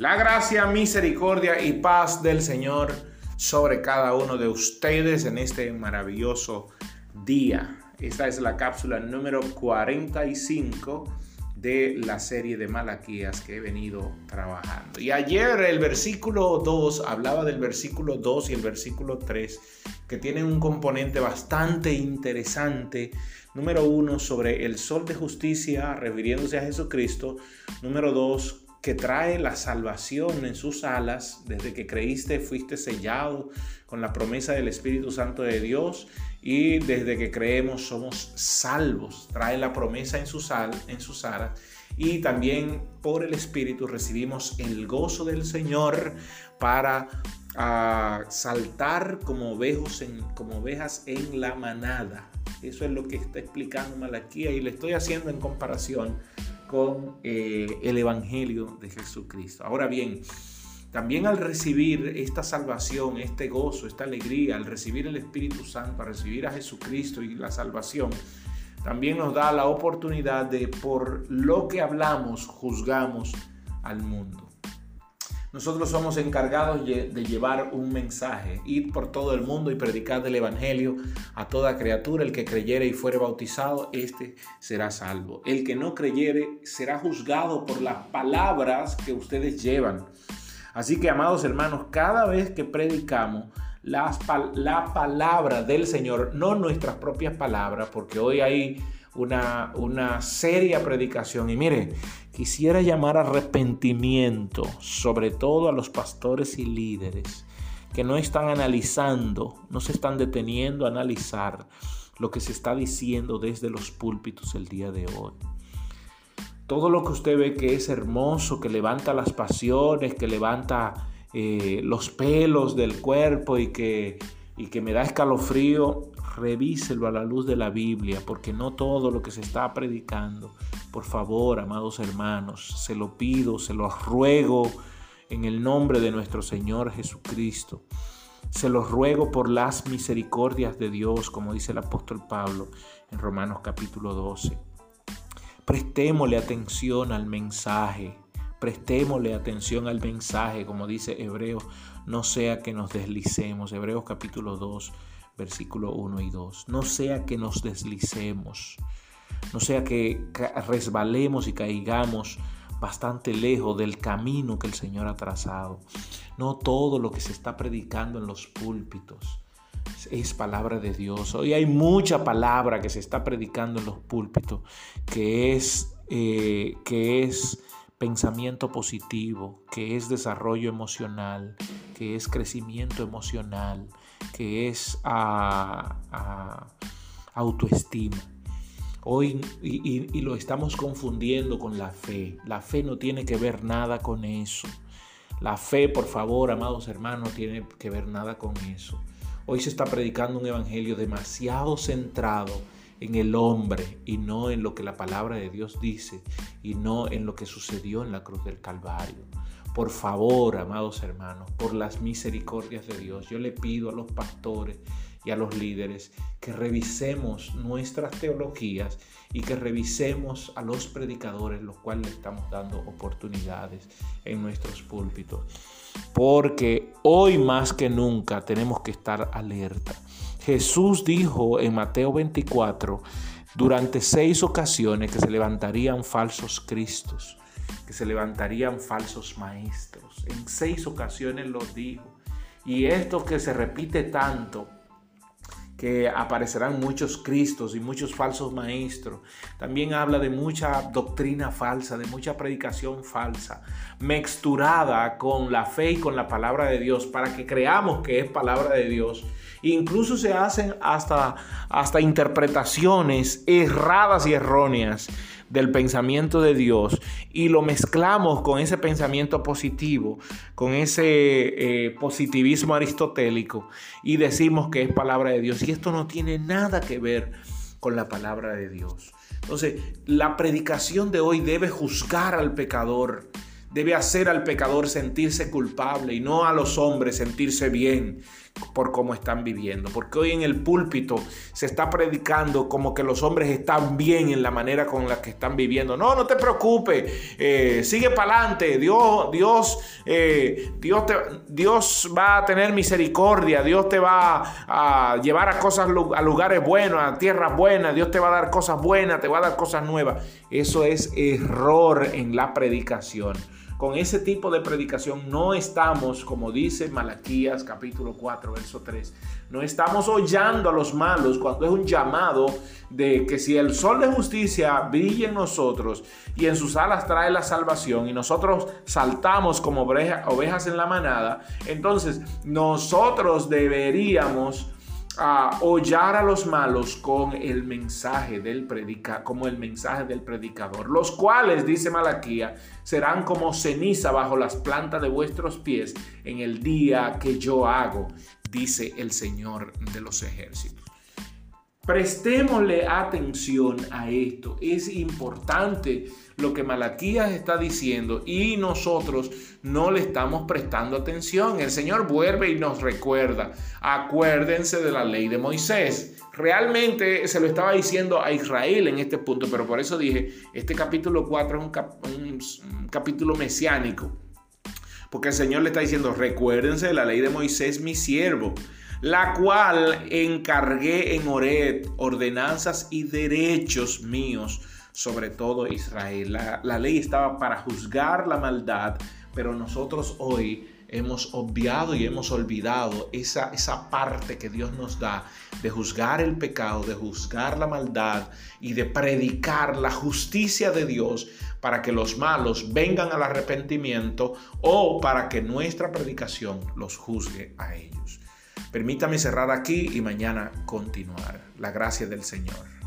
La gracia, misericordia y paz del Señor sobre cada uno de ustedes en este maravilloso día. Esta es la cápsula número 45 de la serie de Malaquías que he venido trabajando. Y ayer el versículo 2 hablaba del versículo 2 y el versículo 3 que tienen un componente bastante interesante. Número 1 sobre el sol de justicia refiriéndose a Jesucristo. Número 2 que trae la salvación en sus alas. Desde que creíste fuiste sellado con la promesa del Espíritu Santo de Dios y desde que creemos somos salvos. Trae la promesa en sus, en sus alas y también por el Espíritu recibimos el gozo del Señor para ah, saltar como, ovejos en, como ovejas en la manada. Eso es lo que está explicando Malaquía y le estoy haciendo en comparación con eh, el Evangelio de Jesucristo. Ahora bien, también al recibir esta salvación, este gozo, esta alegría, al recibir el Espíritu Santo, al recibir a Jesucristo y la salvación, también nos da la oportunidad de por lo que hablamos juzgamos al mundo. Nosotros somos encargados de llevar un mensaje, ir por todo el mundo y predicar el Evangelio a toda criatura. El que creyere y fuere bautizado, este será salvo. El que no creyere será juzgado por las palabras que ustedes llevan. Así que, amados hermanos, cada vez que predicamos, la palabra del Señor, no nuestras propias palabras, porque hoy hay una, una seria predicación. Y mire, quisiera llamar arrepentimiento, sobre todo a los pastores y líderes que no están analizando, no se están deteniendo a analizar lo que se está diciendo desde los púlpitos el día de hoy. Todo lo que usted ve que es hermoso, que levanta las pasiones, que levanta eh, los pelos del cuerpo y que, y que me da escalofrío, revíselo a la luz de la Biblia, porque no todo lo que se está predicando, por favor, amados hermanos, se lo pido, se lo ruego en el nombre de nuestro Señor Jesucristo. Se lo ruego por las misericordias de Dios, como dice el apóstol Pablo en Romanos capítulo 12. Prestémosle atención al mensaje, prestémosle atención al mensaje, como dice Hebreos, no sea que nos deslicemos. Hebreos capítulo 2, versículo 1 y 2. No sea que nos deslicemos, no sea que resbalemos y caigamos bastante lejos del camino que el Señor ha trazado. No todo lo que se está predicando en los púlpitos es palabra de Dios. Hoy hay mucha palabra que se está predicando en los púlpitos que es, eh, que es pensamiento positivo, que es desarrollo emocional, que es crecimiento emocional, que es autoestima. Hoy y, y, lo estamos confundiendo con la fe. La fe no tiene que ver nada con eso. La fe, por favor, amados hermanos, no tiene que ver nada con eso. Hoy se está predicando un evangelio demasiado centrado en el hombre y no en lo que la palabra de Dios dice y no en lo que sucedió en la cruz del Calvario. Por favor, amados hermanos, por las misericordias de Dios, yo le pido a los pastores y a los líderes que revisemos nuestras teologías y que revisemos a los predicadores, los cuales le estamos dando oportunidades en nuestros púlpitos. Porque hoy más que nunca tenemos que estar alerta. Jesús dijo en Mateo 24 durante seis ocasiones que se levantarían falsos cristos, que se levantarían falsos maestros. En seis ocasiones lo dijo. Y esto que se repite tanto, que aparecerán muchos cristos y muchos falsos maestros. También habla de mucha doctrina falsa, de mucha predicación falsa, mixturada con la fe y con la palabra de Dios, para que creamos que es palabra de Dios. Incluso se hacen hasta, hasta interpretaciones erradas y erróneas del pensamiento de Dios y lo mezclamos con ese pensamiento positivo, con ese eh, positivismo aristotélico y decimos que es palabra de Dios. Y esto no tiene nada que ver con la palabra de Dios. Entonces, la predicación de hoy debe juzgar al pecador, debe hacer al pecador sentirse culpable y no a los hombres sentirse bien. por cómo están viviendo. Porque hoy en el púlpito se está predicando como que los hombres están bien en la manera con la que están viviendo. No, no te preocupes, eh, sigue para adelante. Dios, Dios, eh, Dios, Dios va a tener misericordia. Dios te va a llevar a cosas, a lugares buenos, a tierras buenas. Dios te va a dar cosas buenas, te va a dar cosas nuevas. Eso es error en la predicación con ese tipo de predicación no estamos, como dice Malaquías capítulo 4, verso 3, no estamos hollando a los malos cuando es un llamado de que si el sol de justicia brilla en nosotros y en sus alas trae la salvación y nosotros saltamos como ovejas en la manada, entonces nosotros deberíamos a hollar a los malos con el mensaje del predica, como el mensaje del predicador, los cuales, dice Malaquía, serán como ceniza bajo las plantas de vuestros pies en el día que yo hago, dice el Señor de los ejércitos. Prestémosle atención a esto. Es importante lo que Malaquías está diciendo y nosotros no le estamos prestando atención. El Señor vuelve y nos recuerda, acuérdense de la ley de Moisés. Realmente se lo estaba diciendo a Israel en este punto, pero por eso dije, este capítulo 4 es un, capítulo mesiánico. Porque el Señor le está diciendo, recuérdense de la ley de Moisés, mi siervo la cual encargué en Ored ordenanzas y derechos míos sobre todo Israel. La, ley estaba para juzgar la maldad, pero nosotros hoy hemos obviado y hemos olvidado esa, esa parte que Dios nos da de juzgar el pecado, de juzgar la maldad y de predicar la justicia de Dios para que los malos vengan al arrepentimiento o para que nuestra predicación los juzgue a ellos. Permítame cerrar aquí y mañana continuar. La gracia del Señor.